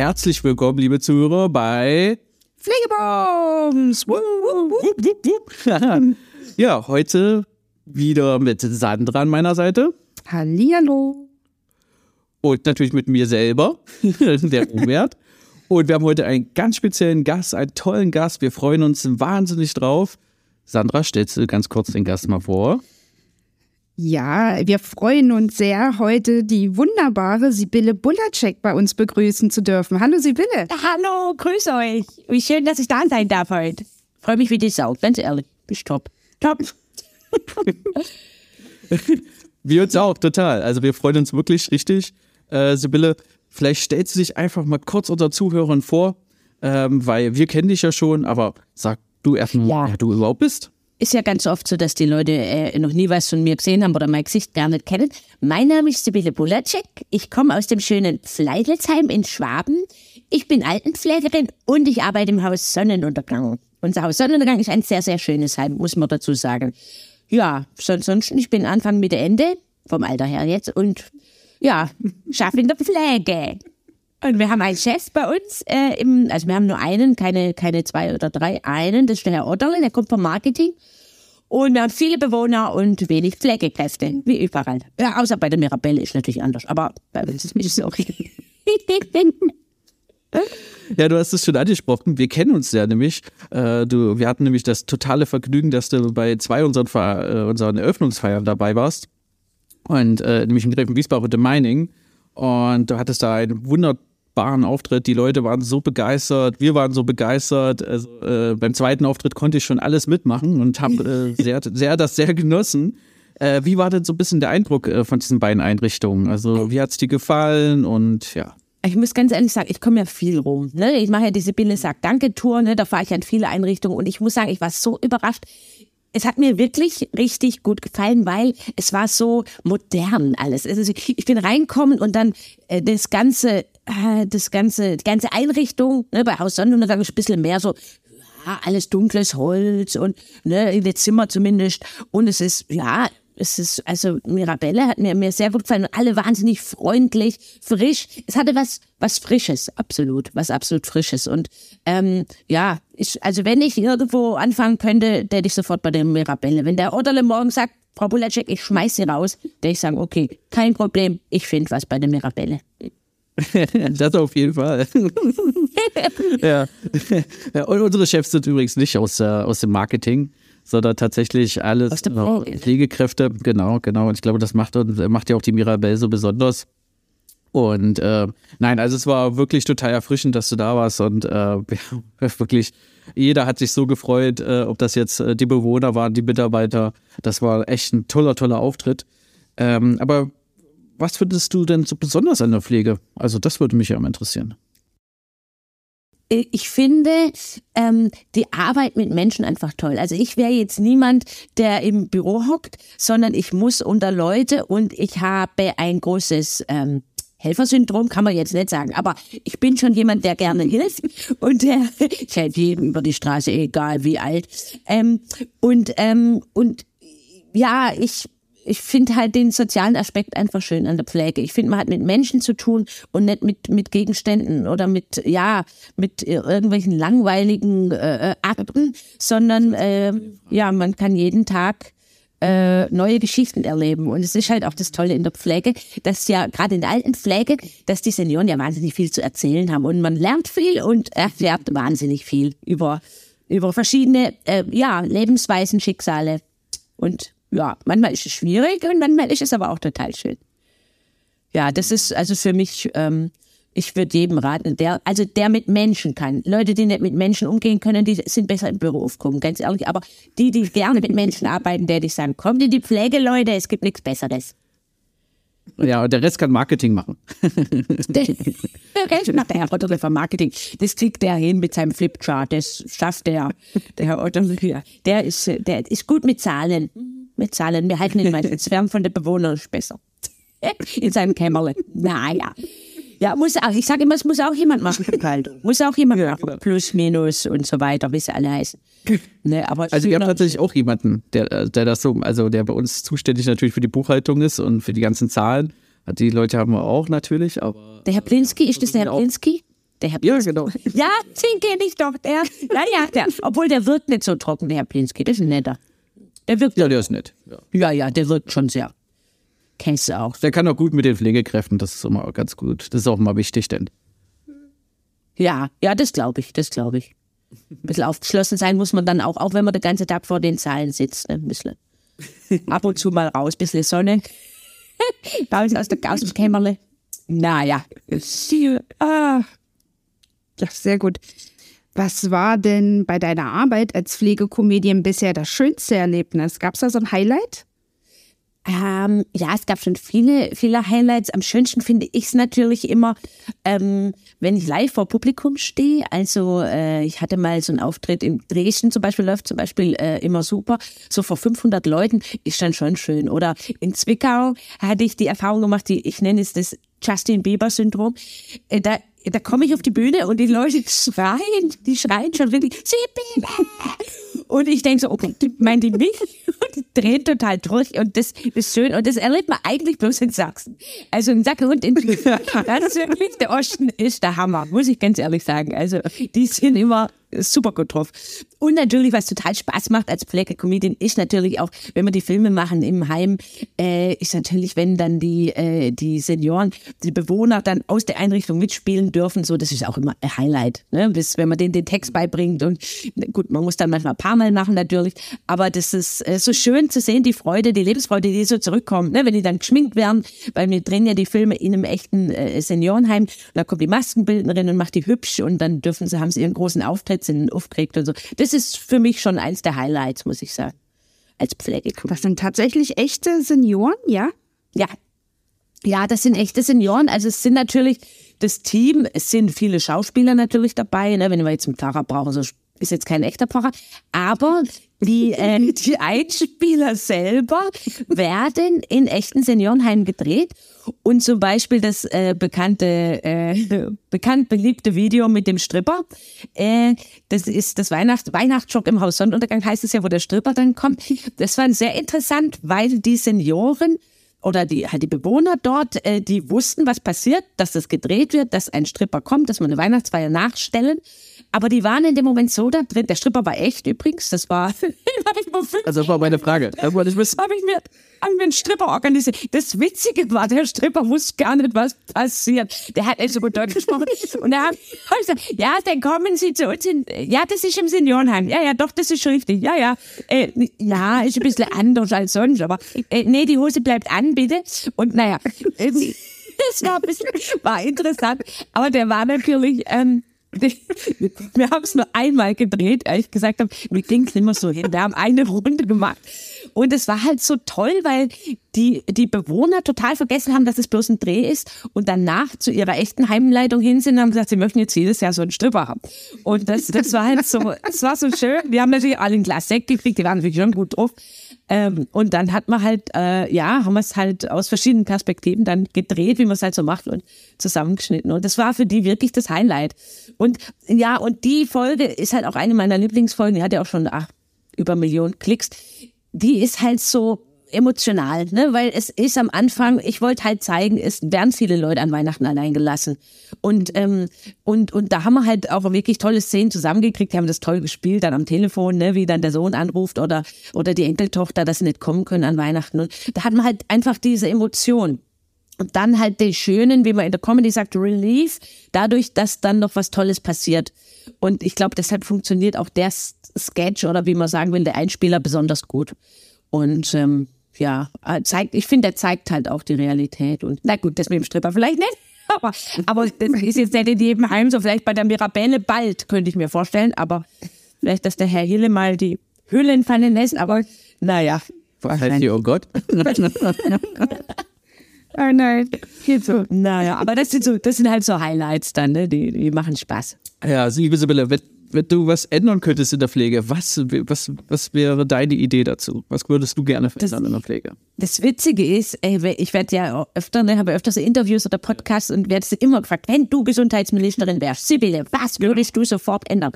Herzlich willkommen, liebe Zuhörer, bei Pflegebombs. ja, heute wieder mit Sandra an meiner Seite Hallihallo. und natürlich mit mir selber, der Robert. Und wir haben heute einen ganz speziellen Gast, einen tollen Gast. Wir freuen uns wahnsinnig drauf. Sandra, stellst du ganz kurz den Gast mal vor? Ja, wir freuen uns sehr, heute die wunderbare Sibylle Bulacek bei uns begrüßen zu dürfen. Hallo Sibylle. Hallo, grüß euch. Wie schön, dass ich da sein darf heute. Freue mich wie die Sau, ganz ehrlich. Bist top. Top. Wir uns auch, total. Also wir freuen uns wirklich richtig. Äh, Sibylle, vielleicht stellst du dich einfach mal kurz unter Zuhörern vor, ähm, weil wir kennen dich ja schon, aber sag du erstmal, Ja. wer du überhaupt bist. Ist ja ganz oft so, dass die Leute äh, noch nie was von mir gesehen haben oder mein Gesicht gar nicht kennen. Mein Name ist Sibylle Bulacek. Ich komme aus dem schönen Fleidelsheim in Schwaben. Ich bin Altenpflegerin und ich arbeite im Haus Sonnenuntergang. Unser Haus Sonnenuntergang ist ein sehr, sehr schönes Heim, muss man dazu sagen. Ja, sonst, sonst ich bin Anfang Mitte Ende, vom Alter her jetzt, und ja, schaffe in der Pflege. Und wir haben einen Chef bei uns, äh, im, also wir haben nur einen, keine, keine zwei oder drei, einen, das ist der Herr Otterle, der kommt vom Marketing. Und wir haben viele Bewohner und wenig Pflegekräfte, wie überall. Ja, außer bei der Mirabelle ist natürlich anders, aber bei uns ist es so. Ja, du hast es schon angesprochen. Wir kennen uns ja nämlich. Äh, du, wir hatten nämlich das totale Vergnügen, dass du bei zwei unseren, Ver- äh, unseren Eröffnungsfeiern dabei warst. Und äh, nämlich im Gräfen Wiesbaden und im Mining. Und du hattest da einen wunderbaren Auftritt. Die Leute waren so begeistert, wir waren so begeistert. Also äh, beim zweiten Auftritt konnte ich schon alles mitmachen und habe äh, sehr, sehr das sehr genossen. Äh, wie war denn so ein bisschen der Eindruck äh, von diesen beiden Einrichtungen? Also wie hat's dir gefallen? Und ja. Ich muss ganz ehrlich sagen, ich komme ja viel rum. Ne? Ich mache ja diese Bille sagt Danke Tour, ne? da fahre ich an viele Einrichtungen und ich muss sagen, ich war so überrascht. Es hat mir wirklich richtig gut gefallen, weil es war so modern alles. Also ich bin reinkommen und dann äh, das ganze, äh, das ganze, die ganze Einrichtung, ne, bei Haus Sonnenuntergang ist ein bisschen mehr so, ja, alles dunkles Holz und ne, in den Zimmer zumindest. Und es ist, ja, es ist, also Mirabelle hat mir, mir sehr gut gefallen. Und alle wahnsinnig freundlich, frisch. Es hatte was, was Frisches, absolut, was absolut Frisches. Und ähm, ja, ich, also wenn ich irgendwo anfangen könnte, hätte ich sofort bei der Mirabelle. Wenn der Otterle morgen sagt, Frau Bulacek, ich schmeiß sie raus, hätte ich sagen, okay, kein Problem, ich finde was bei der Mirabelle. das auf jeden Fall. ja. ja. Und unsere Chefs sind übrigens nicht aus, äh, aus dem Marketing, sondern tatsächlich alles äh, Pflege. Pflegekräfte. Genau, genau. Und ich glaube, das macht, macht ja auch die Mirabelle so besonders. Und äh, nein, also es war wirklich total erfrischend, dass du da warst und äh, wirklich jeder hat sich so gefreut, äh, ob das jetzt äh, die Bewohner waren, die Mitarbeiter. Das war echt ein toller, toller Auftritt. Ähm, aber was findest du denn so besonders an der Pflege? Also das würde mich ja mal interessieren. Ich finde ähm, die Arbeit mit Menschen einfach toll. Also ich wäre jetzt niemand, der im Büro hockt, sondern ich muss unter Leute und ich habe ein großes ähm, Helfersyndrom kann man jetzt nicht sagen, aber ich bin schon jemand, der gerne hilft und der ich helfe jedem über die Straße, egal wie alt. Ähm, und ähm, und ja, ich ich finde halt den sozialen Aspekt einfach schön an der Pflege. Ich finde, man hat mit Menschen zu tun und nicht mit, mit Gegenständen oder mit, ja, mit irgendwelchen langweiligen äh, Akten, sondern äh, ja, man kann jeden Tag äh, neue Geschichten erleben. Und es ist halt auch das Tolle in der Pflege, dass ja gerade in der Altenpflege, dass die Senioren ja wahnsinnig viel zu erzählen haben. Und man lernt viel und erfährt wahnsinnig viel über, über verschiedene äh, ja, Lebensweisen, Schicksale. Und ja, manchmal ist es schwierig und manchmal ist es aber auch total schön. Ja, das ist also für mich, ähm, Ich würde jedem raten, der, also der mit Menschen kann. Leute, die nicht mit Menschen umgehen können, die sind besser im Büro aufgekommen, ganz ehrlich. Aber die, die gerne mit Menschen arbeiten, der die sagen, kommt in die Pflege, Leute, es gibt nichts Besseres. Ja, und der Rest kann Marketing machen. Der, der Rest macht der Herr Otterle Marketing. Das kriegt der hin mit seinem Flipchart. Das schafft der. Der Herr Otterle, der ist, der ist gut mit Zahlen. Mit Zahlen. Wir halten ihn meistens fern von den Bewohnern, ist besser. In seinem Kämmerle. Naja. Ja, muss auch, ich sage immer, es muss auch jemand machen, Buchhaltung. Muss auch jemand machen. Plus, Minus und so weiter, wie sie alle heißen. Ne, aber Also wir haben tatsächlich auch jemanden, der, der das so, also der bei uns zuständig natürlich für die Buchhaltung ist und für die ganzen Zahlen. Die Leute haben wir auch natürlich, aber Der Herr Plinski, ist das der Herr. Plinski? Der Herr ja, genau. Ja, den kenne ich doch. Der, ja, ja, der, obwohl der wirkt nicht so trocken, der Herr Plinski. Das ist ein netter. Der wirkt, Ja, der ist nett. Ja. ja, ja, der wirkt schon sehr. Kennst du auch. Der kann auch gut mit den Pflegekräften, das ist immer ganz gut. Das ist auch mal wichtig, denn. Ja, ja, das glaube ich, das glaube ich. Ein bisschen aufgeschlossen sein muss man dann auch, auch wenn man den ganzen Tag vor den Zahlen sitzt. Ne? Ein bisschen. Ab und zu mal raus, ein bisschen Sonne. Raus aus, der, aus dem Kämmerle. Naja. Ah, ja, sehr gut. Was war denn bei deiner Arbeit als Pflegekomedian bisher das schönste Erlebnis? Gab es da so ein Highlight? Ähm, ja, es gab schon viele, viele Highlights. Am schönsten finde ich es natürlich immer, ähm, wenn ich live vor Publikum stehe. Also äh, ich hatte mal so einen Auftritt in Dresden zum Beispiel, läuft zum Beispiel äh, immer super. So vor 500 Leuten ist dann schon schön. Oder in Zwickau hatte ich die Erfahrung gemacht, die ich nenne es das Justin Bieber-Syndrom. Äh, da da komme ich auf die Bühne und die Leute schreien, die schreien schon wirklich! Und ich denke so, okay, meint die mich? Und die dreht total durch und das ist schön. Und das erlebt man eigentlich bloß in Sachsen. Also in Sachsen und in das ist wirklich, der Osten ist der Hammer, muss ich ganz ehrlich sagen. Also die sind immer super gut drauf. Und natürlich, was total Spaß macht als Pflegekomedian, ist natürlich auch, wenn wir die Filme machen im Heim, äh, ist natürlich, wenn dann die, äh, die Senioren, die Bewohner dann aus der Einrichtung mitspielen dürfen, so, das ist auch immer ein Highlight, ne? Bis, wenn man denen den Text beibringt und gut, man muss dann manchmal ein paar Mal machen natürlich, aber das ist äh, so schön zu sehen, die Freude, die Lebensfreude, die so zurückkommt, ne? Wenn die dann geschminkt werden, weil wir drehen ja die Filme in einem echten äh, Seniorenheim, und dann kommt die Maskenbildnerin und macht die hübsch und dann dürfen sie, haben sie ihren großen Auftritt, sind aufgeregt und so. Das ist für mich schon eins der Highlights, muss ich sagen. Als Pflegekomedian. Das sind tatsächlich echte Senioren, ja? Ja. Ja, das sind echte Senioren. Also es sind natürlich das Team, es sind viele Schauspieler natürlich dabei. Ne? Wenn wir jetzt einen Pfarrer brauchen, so ist jetzt kein echter Pfarrer. Aber die, äh, die Einspieler selber werden in echten Seniorenheimen gedreht. Und zum Beispiel das äh, bekannte, äh, bekannt beliebte Video mit dem Stripper. Äh, das ist das Weihnacht, Weihnachtsschock im Haus Sonnenuntergang heißt es ja, wo der Stripper dann kommt. Das war sehr interessant, weil die Senioren oder die, halt die Bewohner dort, äh, die wussten, was passiert, dass das gedreht wird, dass ein Stripper kommt, dass wir eine Weihnachtsfeier nachstellen. Aber die waren in dem Moment so da drin. Der Stripper war echt übrigens. Das war, hab ich Also das war meine Frage. Da wollte ich wissen. habe ich mir, haben wir einen Stripper organisiert. Das Witzige war, der Stripper wusste gar nicht, was passiert. Der hat nicht so gut Deutsch gesprochen. Und hab ich gesagt, ja, dann kommen Sie zu uns in, ja, das ist im Seniorenheim. Ja, ja, doch, das ist richtig. Ja, ja. Äh, ja, ist ein bisschen anders als sonst, aber äh, nee, die Hose bleibt an, bitte. Und naja, äh, das war ein bisschen, war interessant. Aber der war natürlich, ähm, wir haben es nur einmal gedreht, weil ich gesagt habe, wir es immer so hin. Wir haben eine Runde gemacht. Und es war halt so toll, weil die, die Bewohner total vergessen haben, dass es bloß ein Dreh ist und danach zu ihrer echten Heimleitung hin sind und haben gesagt, sie möchten jetzt jedes Jahr so einen Stripper haben. Und das, das war halt so, das war so schön. Wir haben natürlich alle ein Glas Sekt gekriegt, die waren natürlich schon gut drauf. Ähm, und dann hat man halt, äh, ja, haben wir es halt aus verschiedenen Perspektiven dann gedreht, wie man es halt so macht und zusammengeschnitten. Und das war für die wirklich das Highlight. Und ja, und die Folge ist halt auch eine meiner Lieblingsfolgen. Die hat ja auch schon ach, über Millionen Klicks. Die ist halt so emotional, ne? weil es ist am Anfang, ich wollte halt zeigen, es werden viele Leute an Weihnachten allein gelassen. Und, ähm, und, und da haben wir halt auch wirklich tolle Szenen zusammengekriegt, die haben das toll gespielt, dann am Telefon, ne? wie dann der Sohn anruft oder, oder die Enkeltochter, dass sie nicht kommen können an Weihnachten. Und da hat man halt einfach diese Emotion. Und dann halt die schönen, wie man in der Comedy sagt, Relief, dadurch, dass dann noch was Tolles passiert. Und ich glaube, deshalb funktioniert auch der Sketch oder wie man sagen will, der Einspieler besonders gut. Und ähm, ja, zeigt, ich finde, er zeigt halt auch die Realität. Und na gut, das mit dem Stripper vielleicht nicht. aber, aber das ist jetzt nicht in jedem Heim so. Vielleicht bei der Mirabelle bald, könnte ich mir vorstellen. Aber vielleicht, dass der Herr Hille mal die Hüllen fallen lässt. Aber naja. Was heißt hier, oh Gott? Oh nein, geht so. Naja, aber das sind so, das sind halt so Highlights dann, ne? Die, die machen Spaß. Ja, also, liebe Sibylle, wenn, wenn du was ändern könntest in der Pflege, was, was, was wäre deine Idee dazu? Was würdest du gerne verändern in der Pflege? Das Witzige ist, ich werde ja öfter, ne, habe öfter so Interviews oder Podcasts und werde immer gefragt, wenn du Gesundheitsministerin wärst, Sibylle, was würdest du sofort ändern?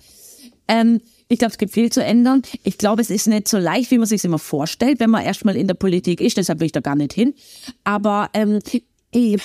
Ähm, ich glaube, es gibt viel zu ändern. Ich glaube, es ist nicht so leicht, wie man sich immer vorstellt, wenn man erstmal in der Politik ist. Deshalb will ich da gar nicht hin. Aber ähm, ich,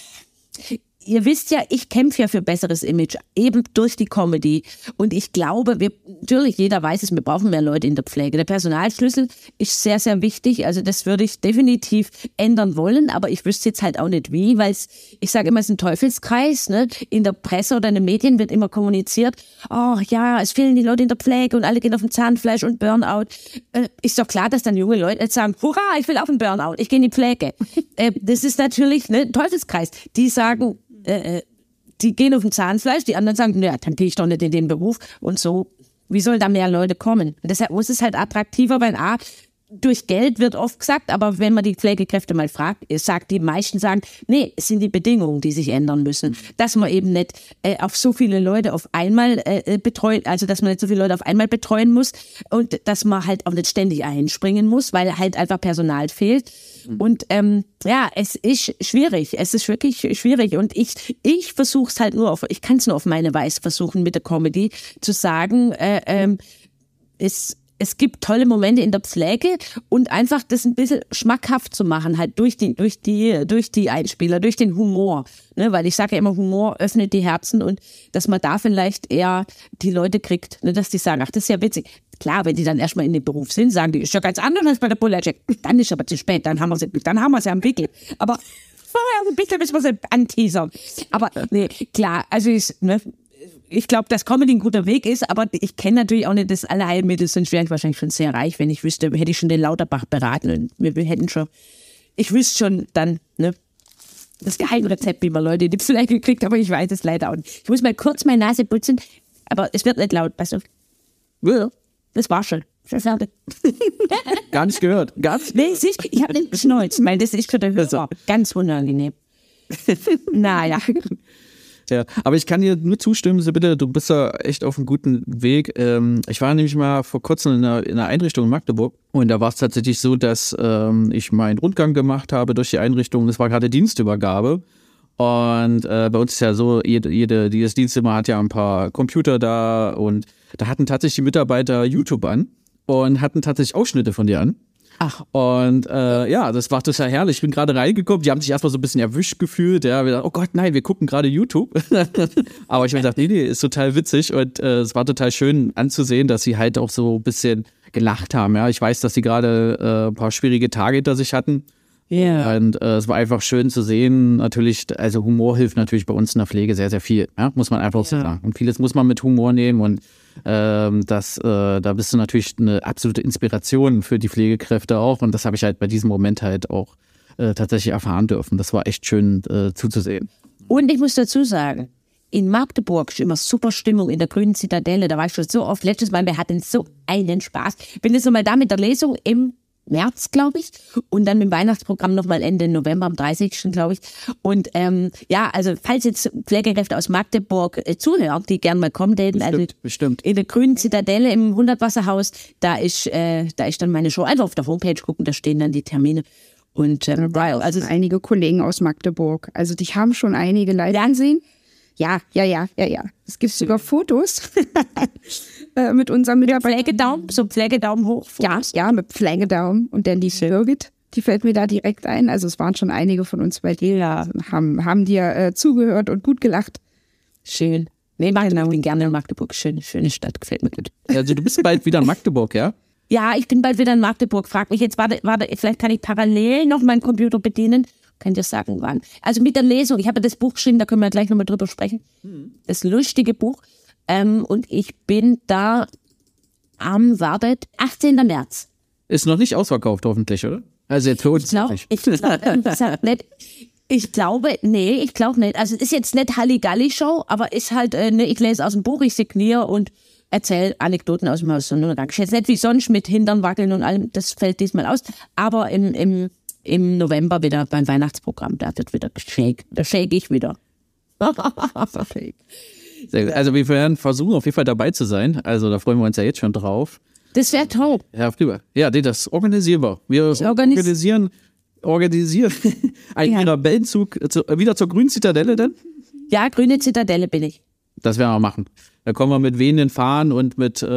ihr wisst ja, ich kämpfe ja für besseres Image, eben durch die Comedy. Und ich glaube, wir, natürlich, jeder weiß es, wir brauchen mehr Leute in der Pflege. Der Personalschlüssel ist sehr, sehr wichtig. Also das würde ich definitiv ändern wollen, aber ich wüsste jetzt halt auch nicht wie, weil es, ich sage immer, es ist ein Teufelskreis. Ne? In der Presse oder in den Medien wird immer kommuniziert, oh ja, es fehlen die Leute in der Pflege und alle gehen auf ein Zahnfleisch und Burnout. Äh, ist doch klar, dass dann junge Leute jetzt sagen, hurra, ich will auf ein Burnout, ich gehe in die Pflege. äh, das ist natürlich ne, ein Teufelskreis. Die sagen, äh, äh, die gehen auf ein Zahnfleisch, die anderen sagen, naja, dann gehe ich doch nicht in den Beruf und so. Wie soll da mehr Leute kommen? Und deshalb muss es halt attraktiver, weil A, durch Geld wird oft gesagt, aber wenn man die Pflegekräfte mal fragt, sagt die meisten sagen, nee, es sind die Bedingungen, die sich ändern müssen, dass man eben nicht äh, auf so viele Leute auf einmal äh, betreuen, also dass man nicht so viele Leute auf einmal betreuen muss und dass man halt auch nicht ständig einspringen muss, weil halt einfach Personal fehlt. Und ähm, ja, es ist schwierig. Es ist wirklich schwierig. Und ich, ich versuche es halt nur auf, ich kann es nur auf meine Weise versuchen, mit der Comedy zu sagen, äh, ähm, es, es gibt tolle Momente in der Pflege und einfach das ein bisschen schmackhaft zu machen, halt durch die, durch die, durch die Einspieler, durch den Humor. Ne? Weil ich sage ja immer, Humor öffnet die Herzen und dass man da vielleicht eher die Leute kriegt, ne? dass die sagen, ach, das ist ja witzig. Klar, wenn die dann erstmal in dem Beruf sind, sagen die, ist ja ganz anders als bei der Bullercheck. Dann ist aber zu spät, dann haben wir sie, dann haben wir sie am Wickel. Aber vorher ein bisschen müssen wir sie anteasern. Aber nee, klar, also ist, ne, ich glaube, dass Comedy ein guter Weg ist, aber ich kenne natürlich auch nicht das Allheilmittel, sonst wäre ich wahrscheinlich schon sehr reich, wenn ich wüsste, hätte ich schon den Lauterbach beraten und wir, wir hätten schon, ich wüsste schon dann, ne, das Geheimrezept, wie man Leute die Pflege kriegt, aber ich weiß es leider auch nicht. Ich muss mal kurz meine Nase putzen, aber es wird nicht laut, pass auf. Das war schon. Gar nicht gehört. Gar nicht. Nee, siehst, ich habe nicht geschneuzt, weil das ist für den Hörer ganz unangenehm. naja. Ja, aber ich kann dir nur zustimmen, Sibylle, du bist da echt auf einem guten Weg. Ähm, ich war nämlich mal vor kurzem in einer, in einer Einrichtung in Magdeburg und da war es tatsächlich so, dass ähm, ich meinen Rundgang gemacht habe durch die Einrichtung. Das war gerade Dienstübergabe. Und äh, bei uns ist ja so, jede, jede, jedes Dienstzimmer hat ja ein paar Computer da und da hatten tatsächlich die Mitarbeiter YouTube an und hatten tatsächlich Ausschnitte von dir an. Ach. Und äh, ja, das war total herrlich. Ich bin gerade reingekommen, die haben sich erstmal so ein bisschen erwischt gefühlt. Ja, wir dachten, oh Gott, nein, wir gucken gerade YouTube. Aber ich habe gedacht, nee, nee, ist total witzig und äh, es war total schön anzusehen, dass sie halt auch so ein bisschen gelacht haben. Ja, ich weiß, dass sie gerade äh, ein paar schwierige Tage hinter sich hatten. Ja. Yeah. Und äh, es war einfach schön zu sehen. Natürlich, also Humor hilft natürlich bei uns in der Pflege sehr, sehr viel. Ja? Muss man einfach so Ja. sagen. Und vieles muss man mit Humor nehmen und ähm, das, äh, da bist du natürlich eine absolute Inspiration für die Pflegekräfte auch. Und das habe ich halt bei diesem Moment halt auch äh, tatsächlich erfahren dürfen. Das war echt schön äh, zuzusehen. Und ich muss dazu sagen, in Magdeburg ist immer super Stimmung in der grünen Zitadelle. Da war ich schon so oft. Letztes Mal, wir hatten so einen Spaß. Bin jetzt nochmal da mit der Lesung im März, glaube ich. Und dann mit dem Weihnachtsprogramm nochmal Ende November, am 30. glaube ich. Und ähm, ja, also falls jetzt Pflegekräfte aus Magdeburg äh, zuhören, die gern mal kommen, denn also Bestimmt, bestimmt. in der grünen Zitadelle im Hundertwasserhaus, da ist, äh, da ist dann meine Show. Einfach auf der Homepage gucken, da stehen dann die Termine. Und ähm, also Einige Kollegen aus Magdeburg. Also dich haben schon einige leider gesehen. Ja, ja, ja, ja, ja. Es gibt sogar Fotos äh, mit unserem Mitarbeiter. Pflegedaumen, so Pflegedaumen hoch. Ja, ja, mit Pflegedaumen. Und dann die Birgit, die fällt mir da direkt ein. Also es waren schon einige von uns bei dir, Ja. haben, haben dir äh, zugehört und gut gelacht. Schön. Nee, Magdeburg, bin gerne in Magdeburg. Schöne, schöne Stadt, gefällt mir gut. Also du bist bald wieder in Magdeburg, ja? Ja, ich bin bald wieder in Magdeburg. Frag mich jetzt, warte, warte, vielleicht kann ich parallel noch meinen Computer bedienen. Kann dir sagen, wann. Also mit der Lesung, ich habe ja das Buch geschrieben, da können wir gleich nochmal drüber sprechen. Das lustige Buch. Ähm, und ich bin da am, wartet, 18. März. Ist noch nicht ausverkauft, hoffentlich, oder? Also jetzt für uns Ich glaube, nicht. ich glaub, nicht. Ich glaube, nee, ich glaube nicht. Also es ist jetzt nicht Halligalli-Show, aber ist halt, äh, ne, ich lese aus dem Buch, ich signiere und erzähle Anekdoten aus dem Haus. Sonnenuntergang. Jetzt nicht wie sonst mit Hintern wackeln und allem, das fällt diesmal aus. Aber im, im, im November wieder beim Weihnachtsprogramm, da wird wieder geshake. Da shake ich wieder. Also wir werden versuchen, auf jeden Fall dabei zu sein. Also da freuen wir uns ja jetzt schon drauf. Das wäre toll. Ja, prima. Ja, nee, das organisieren wir. Wir organis- organisieren, organisieren einen Ja. Mirabellenzug zu, äh, wieder zur Grünen Zitadelle denn? Ja, grüne Zitadelle bin ich. Das werden wir machen. Da kommen wir mit wehenden Fahnen und mit äh,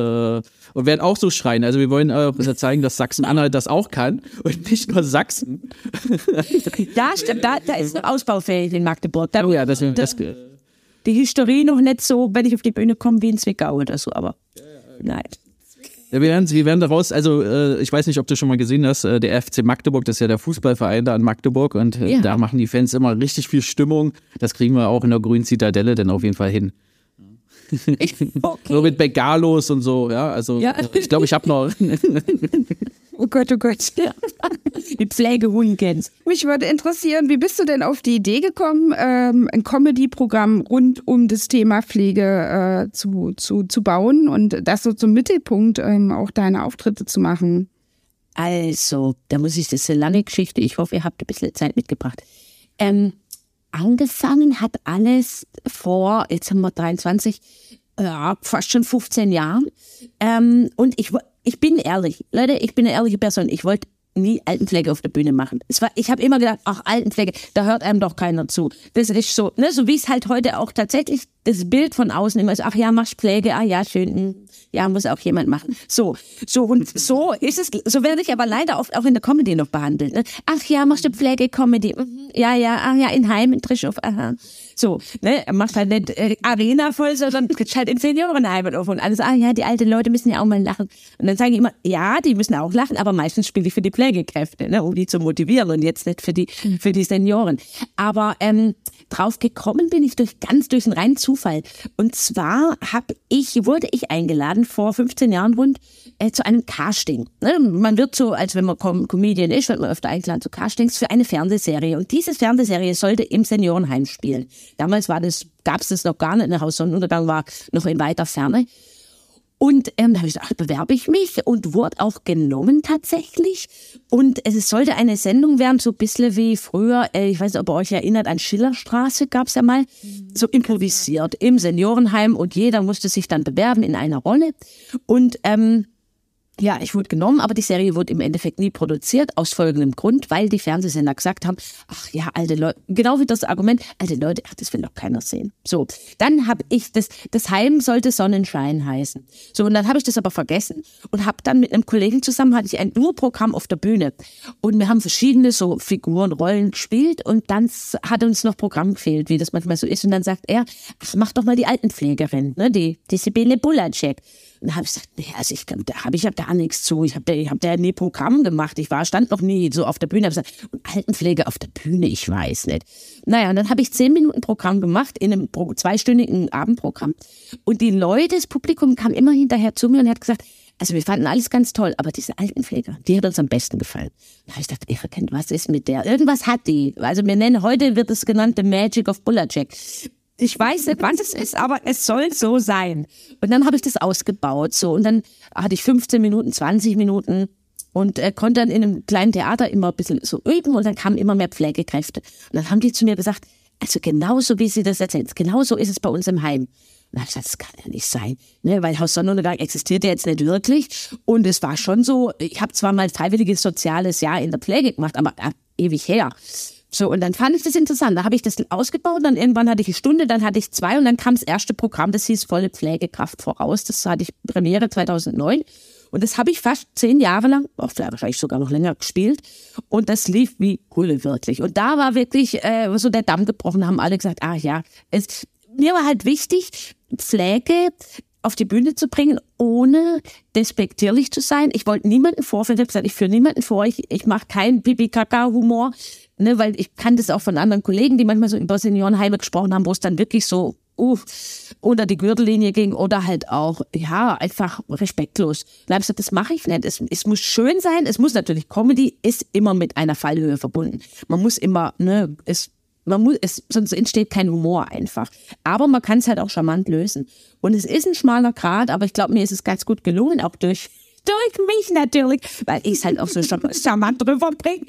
und werden auch so schreien. Also wir wollen äh, zeigen, dass Sachsen-Anhalt das auch kann und nicht nur Sachsen. Stimmt, da, da ist noch ausbaufähig in Magdeburg. Da, Oh ja, das, das, die Historie noch nicht so, wenn ich auf die Bühne komme, wie in Zwickau oder so, aber nein. Ja, wir werden, wir werden daraus, also äh, ich weiß nicht, ob du schon mal gesehen hast, äh, der FC Magdeburg, das ist ja der Fußballverein da in Magdeburg und äh, Ja. da machen die Fans immer richtig viel Stimmung. Das kriegen wir auch in der grünen Zitadelle dann auf jeden Fall hin. So mit Bengalos und so, ja. Also Ja. äh, ich glaube, ich habe noch. Oh Gott, oh Gott. Die Pflegehund kennst. Mich würde interessieren, wie bist du denn auf die Idee gekommen, ähm, ein Comedy-Programm rund um das Thema Pflege äh, zu, zu, zu bauen und das so zum Mittelpunkt ähm, auch deiner Auftritte zu machen? Also, da muss ich, das ist eine lange Geschichte. Ich hoffe, ihr habt ein bisschen Zeit mitgebracht. Ähm, angefangen hat alles vor, jetzt haben wir 23, ja, fast schon 15 Jahren. Ähm, und ich, ich bin ehrlich, Leute, ich bin eine ehrliche Person. Ich wollte nie Altenpflege auf der Bühne machen. Es war, ich habe immer gedacht, ach, Altenpflege, da hört einem doch keiner zu. Das ist so, ne, so wie es halt heute auch tatsächlich das Bild von außen immer ist, ach ja, machst Pflege, ah ja, schön, hm, ja, muss auch jemand machen. So, so und so ist es, so werde ich aber leider oft auch in der Comedy noch behandelt. Ne? Ach ja, machst du Pflege, Comedy, mhm, ja, ja, ach ja, in Heim, in Trischhof, aha. So, ne, macht halt nicht äh, Arena voll, sondern halt in Seniorenheimen auf und alles, ah ja, die alten Leute müssen ja auch mal lachen. Und dann sage ich immer, ja, die müssen auch lachen, aber meistens spiele ich für die Pflegekräfte, ne, um die zu motivieren und jetzt nicht für die, für die Senioren. Aber ähm, drauf gekommen bin ich durch ganz durch einen reinen Zufall. Und zwar hab ich, wurde ich eingeladen vor 15 Jahren rund äh, zu einem Casting. Ne? Man wird so, als wenn man Com Comedian ist, wird man öfter eingeladen zu Castings für eine Fernsehserie. Und diese Fernsehserie sollte im Seniorenheim spielen. Damals war das, gab es das noch gar nicht. Haus Sonnenuntergang war noch in weiter Ferne. Und ähm, da habe ich gesagt, bewerbe ich mich und wurde auch genommen tatsächlich. Und es sollte eine Sendung werden, so ein bisschen wie früher, äh, ich weiß nicht, ob ihr euch erinnert, an Schillerstraße gab es ja mal, so improvisiert im Seniorenheim und jeder musste sich dann bewerben in einer Rolle. Und ähm, ja, ich wurde genommen, aber die Serie wurde im Endeffekt nie produziert, aus folgendem Grund, weil die Fernsehsender gesagt haben, ach ja, alte Leute, genau wie das Argument, alte Leute, ach, das will doch keiner sehen. So, dann habe ich das, das Heim sollte Sonnenschein heißen. So, und dann habe ich das aber vergessen und habe dann mit einem Kollegen zusammen, hatte ich ein Urprogramm auf der Bühne. Und wir haben verschiedene so Figuren, Rollen gespielt und dann hat uns noch Programm gefehlt, wie das manchmal so ist. Und dann sagt er, ach, mach doch mal die Altenpflegerin, ne, die, die Sibylle Bulacek. Dann habe ich gesagt, nee, also ich, da habe ich ja gar nichts zu. Ich habe da, hab da nie Programm gemacht. Ich war, stand noch nie so auf der Bühne. Hab gesagt, und Altenpflege auf der Bühne, ich weiß nicht. Naja, und dann habe ich zehn Minuten Programm gemacht in einem pro- zweistündigen Abendprogramm. Und die Leute, das Publikum kam immer hinterher zu mir und hat gesagt, also wir fanden alles ganz toll, aber diese Altenpfleger, die hat uns am besten gefallen. Da habe ich gedacht, kennt, was ist mit der? Irgendwas hat die. Also wir nennen, heute wird es genannt The Magic of Bulacek. Ich weiß nicht, was es ist, aber es soll so sein. Und dann habe ich das ausgebaut. So. Und dann hatte ich 15 Minuten, 20 Minuten und äh, konnte dann in einem kleinen Theater immer ein bisschen so üben und dann kamen immer mehr Pflegekräfte. Und dann haben die zu mir gesagt, also genauso wie sie das erzählen, genauso ist es bei uns im Heim. Und dann ich gesagt, das kann ja nicht sein, ne? weil Haus Sonnenuntergang existiert ja jetzt nicht wirklich. Und es war schon so, ich habe zwar mal freiwilliges soziales Jahr in der Pflege gemacht, aber äh, ewig her. So, und dann fand ich das interessant. Da habe ich das ausgebaut, dann irgendwann hatte ich eine Stunde, dann hatte ich zwei und dann kam das erste Programm, das hieß Volle Pflegekraft voraus. Das hatte ich Premiere 2009. Und das habe ich fast zehn Jahre lang, auch wahrscheinlich sogar noch länger gespielt. Und das lief wie Hulle wirklich. Und da war wirklich äh, so der Damm gebrochen, haben alle gesagt, ah ja, es, mir war halt wichtig, Pflege auf die Bühne zu bringen, ohne despektierlich zu sein. Ich wollte niemanden vorführen. Ich habe gesagt, ich führe niemanden vor. Ich, ich mache keinen Pipi-Kaka-Humor, ne, weil ich kann das auch von anderen Kollegen, die manchmal so über Seniorenheime gesprochen haben, wo es dann wirklich so uh, unter die Gürtellinie ging oder halt auch, ja, einfach respektlos. Dann habe ich gesagt, das mache ich nicht. Es, es muss schön sein. Es muss natürlich, Comedy ist immer mit einer Fallhöhe verbunden. Man muss immer, ne, es man muss, es, sonst entsteht kein Humor einfach. Aber man kann es halt auch charmant lösen. Und es ist ein schmaler Grad, aber ich glaube, mir ist es ganz gut gelungen, auch durch durch mich natürlich, weil ich es halt auch so charmant rüberbringe.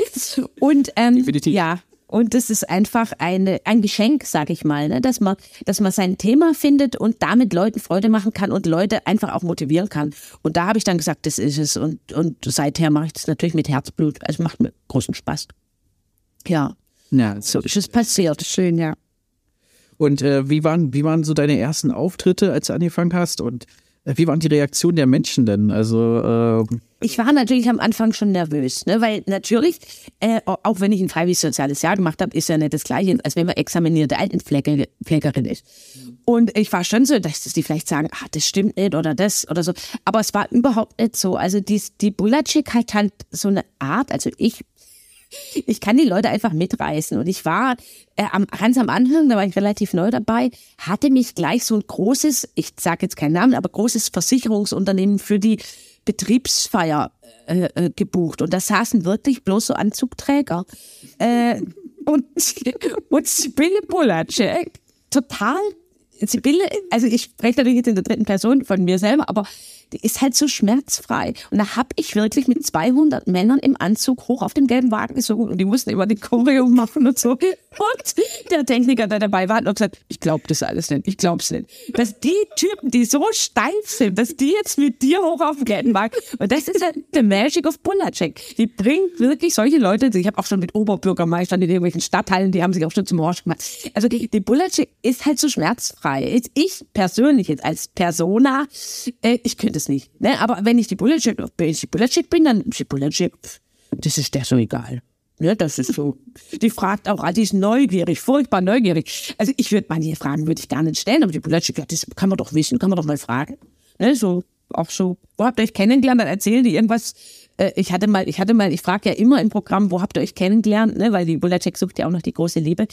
Und ähm, Definitiv. ja, und das ist einfach eine, ein Geschenk, sage ich mal, ne? dass, man, dass man sein Thema findet und damit Leuten Freude machen kann und Leute einfach auch motivieren kann. Und da habe ich dann gesagt, das ist es. Und, und seither mache ich das natürlich mit Herzblut. Also macht mir großen Spaß. Ja, Ja, so ist es passiert. Schön, ja. Und äh, wie, waren, wie waren so deine ersten Auftritte, als du angefangen hast? Und äh, wie waren die Reaktionen der Menschen denn? Also, äh, Ich war natürlich am Anfang schon nervös, ne? weil natürlich, äh, auch wenn ich ein freiwilliges soziales Jahr gemacht habe, ist ja nicht das Gleiche, als wenn man examinierte Altenpflegerin ist. Und ich war schon so, dass die vielleicht sagen, ah, das stimmt nicht oder das oder so. Aber es war überhaupt nicht so. Also die, die Bulacek hat halt so eine Art, also ich ich kann die Leute einfach mitreißen. Und ich war äh, am, ganz am Anfang, da war ich relativ neu dabei, hatte mich gleich so ein großes, ich sage jetzt keinen Namen, aber großes Versicherungsunternehmen für die Betriebsfeier äh, äh, gebucht. Und da saßen wirklich bloß so Anzugträger. Äh, und, und Sibylle Bulacek, total Sibylle, also ich spreche natürlich jetzt in der dritten Person von mir selber, aber die ist halt so schmerzfrei. Und da habe ich wirklich mit 200 Männern im Anzug hoch auf dem gelben Wagen gesungen und die mussten immer die Choreo machen und so. Und der Techniker, der dabei war, hat noch gesagt, ich glaube das alles nicht, ich glaube es nicht. Dass die Typen, die so steif sind, dass die jetzt mit dir hoch auf den gelben Wagen, und das ist halt the magic of Bulacek. Die bringt wirklich solche Leute, ich habe auch schon mit Oberbürgermeistern in irgendwelchen Stadtteilen, die haben sich auch schon zum Horst gemacht. Also die, die Bulacek ist halt so schmerzfrei. Ich persönlich jetzt als Persona, äh, ich könnte es nicht. Ne? Aber wenn ich die Bulacek, bin, dann ist die Bulacek, das ist der so egal. Ne, das ist so. Die fragt auch, die ist neugierig, furchtbar neugierig. Also ich würde manche Fragen würde ich gar nicht stellen, aber die Bulacek, ja, das kann man doch wissen, kann man doch mal fragen. Ne, so auch so, wo habt ihr euch kennengelernt? Dann erzählen die irgendwas. Äh, ich hatte mal, ich hatte mal, ich frage ja immer im Programm, wo habt ihr euch kennengelernt, ne? weil die Bulacek sucht ja auch noch die große Liebe.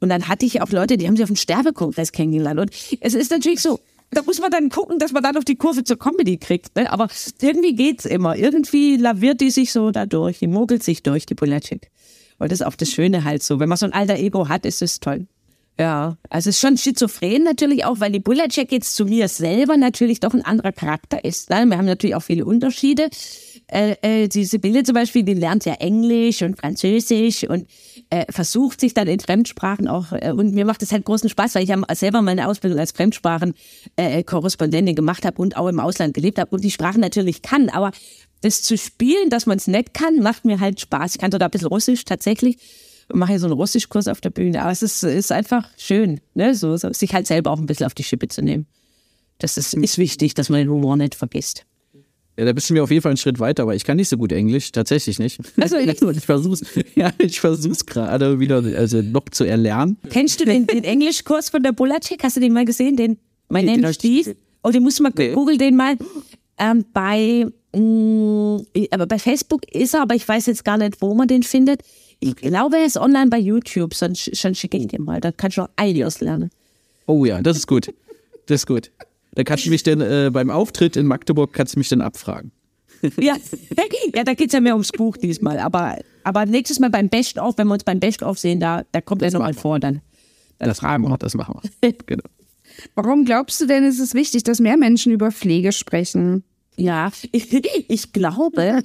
Und dann hatte ich auch Leute, die haben sich auf dem Sterbekongress kennengelernt. Und es ist natürlich so, da muss man dann gucken, dass man dann auf die Kurve zur Comedy kriegt. Ne? Aber irgendwie geht's immer. Irgendwie laviert die sich so da durch, die mogelt sich durch, die Bulacek. Und das ist auch das Schöne halt so. Wenn man so ein alter Ego hat, ist es toll. Ja, also es ist schon schizophren natürlich auch, weil die Bulacek jetzt zu mir selber natürlich doch ein anderer Charakter ist. Ne? Wir haben natürlich auch viele Unterschiede. Äh, äh, die Sibylle zum Beispiel, die lernt ja Englisch und Französisch und äh, versucht sich dann in Fremdsprachen auch, äh, und mir macht das halt großen Spaß, weil ich ja selber meine Ausbildung als Fremdsprachen-Korrespondentin gemacht habe und auch im Ausland gelebt habe und die Sprachen natürlich kann, aber das zu spielen, dass man es nicht kann, macht mir halt Spaß. Ich kann sogar ein bisschen Russisch tatsächlich und mache hier so einen Russischkurs auf der Bühne, aber es ist, ist einfach schön, ne? so, so, sich halt selber auch ein bisschen auf die Schippe zu nehmen. Das ist, ist wichtig, dass man den Humor nicht vergisst. Ja, da bist du mir auf jeden Fall einen Schritt weiter, aber ich kann nicht so gut Englisch, tatsächlich nicht. Also, Und ich versuch's, ja, ich versuch's gerade wieder, also noch zu erlernen. Kennst du den, den Englischkurs von der Bulacek? Hast du den mal gesehen? Den, mein Nee, Name Steve. Oh, den musst du mal, Nee. google den mal. Ähm, bei, mh, aber bei Facebook ist er, aber ich weiß jetzt gar nicht, wo man den findet. Ich glaube, er ist online bei YouTube, sonst, sonst schicke ich dir mal. Da kannst du auch einiges lernen. Oh ja, das ist gut. Das ist gut. Da kannst du mich dann äh, beim Auftritt in Magdeburg kannst du mich dann abfragen. Ja, ja da geht's ja mehr ums Buch diesmal. Aber, aber nächstes Mal beim Best-of, wenn wir uns beim Best-of sehen, da, da kommt er nochmal vor dann. Das fragen wir, das machen wir. Genau. Warum glaubst du denn, ist es wichtig, dass mehr Menschen über Pflege sprechen? Ja, ich, ich glaube,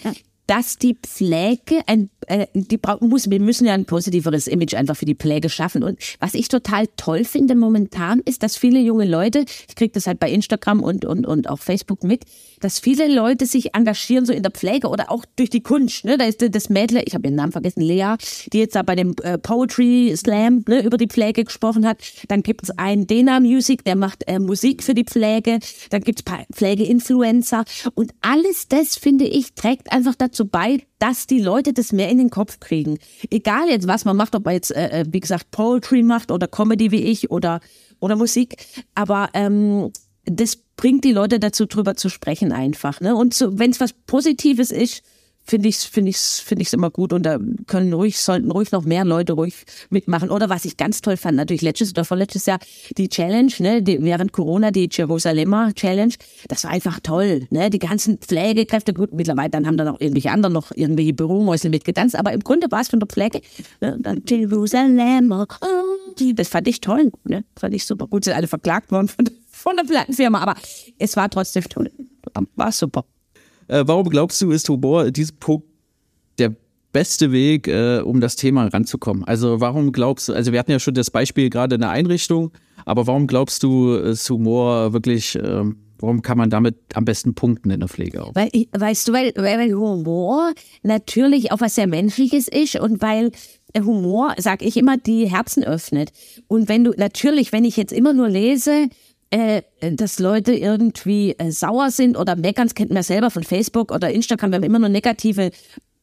dass die Pflege ein, äh, die brau- muss, wir müssen ja ein positiveres Image einfach für die Pflege schaffen. Und was ich total toll finde momentan, ist, dass viele junge Leute, ich kriege das halt bei Instagram und, und, und auch Facebook mit, dass viele Leute sich engagieren so in der Pflege oder auch durch die Kunst. Ne? Da ist das Mädel, ich habe ihren Namen vergessen, Lea, die jetzt da bei dem äh, Poetry Slam ne, über die Pflege gesprochen hat. Dann gibt es einen Dena Music, der macht äh, Musik für die Pflege. Dann gibt es Pflegeinfluencer. Und alles das, finde ich, trägt einfach dazu bei, dass die Leute das mehr in den Kopf kriegen. Egal jetzt, was man macht, ob man jetzt, äh, äh, wie gesagt, Poetry macht oder Comedy wie ich oder, oder Musik. Aber ähm, das bringt die Leute dazu, drüber zu sprechen einfach. Ne? Und so, wenn es was Positives ist, finde ich finde ich finde ich immer gut und da können ruhig sollten ruhig noch mehr Leute ruhig mitmachen. Oder was ich ganz toll fand natürlich letztes oder vorletztes Jahr die Challenge ne die, während Corona die Jerusalemer Challenge das war einfach toll ne die ganzen Pflegekräfte gut mittlerweile dann haben dann auch irgendwelche anderen noch irgendwelche Büromäusel mitgetanzt aber im Grunde war es von der Pflege ne, dann Jerusalemer das fand ich toll ne fand ich super. Gut sind alle verklagt worden von, von der Plattenfirma aber es war trotzdem toll. War super äh, warum glaubst du, ist Humor diesem Punkt der beste Weg, äh, um das Thema ranzukommen? Also warum glaubst du, also wir hatten ja schon das Beispiel gerade in der Einrichtung, aber warum glaubst du, ist Humor wirklich, äh, warum kann man damit am besten punkten in der Pflege auch? Weil, weißt du, weil, weil Humor natürlich auch was sehr Menschliches ist und weil Humor, sag ich immer, die Herzen öffnet. Und wenn du, natürlich, wenn ich jetzt immer nur lese, äh, dass Leute irgendwie äh, sauer sind oder meckern, das kennt man ja selber von Facebook oder Instagram, wenn man immer nur negative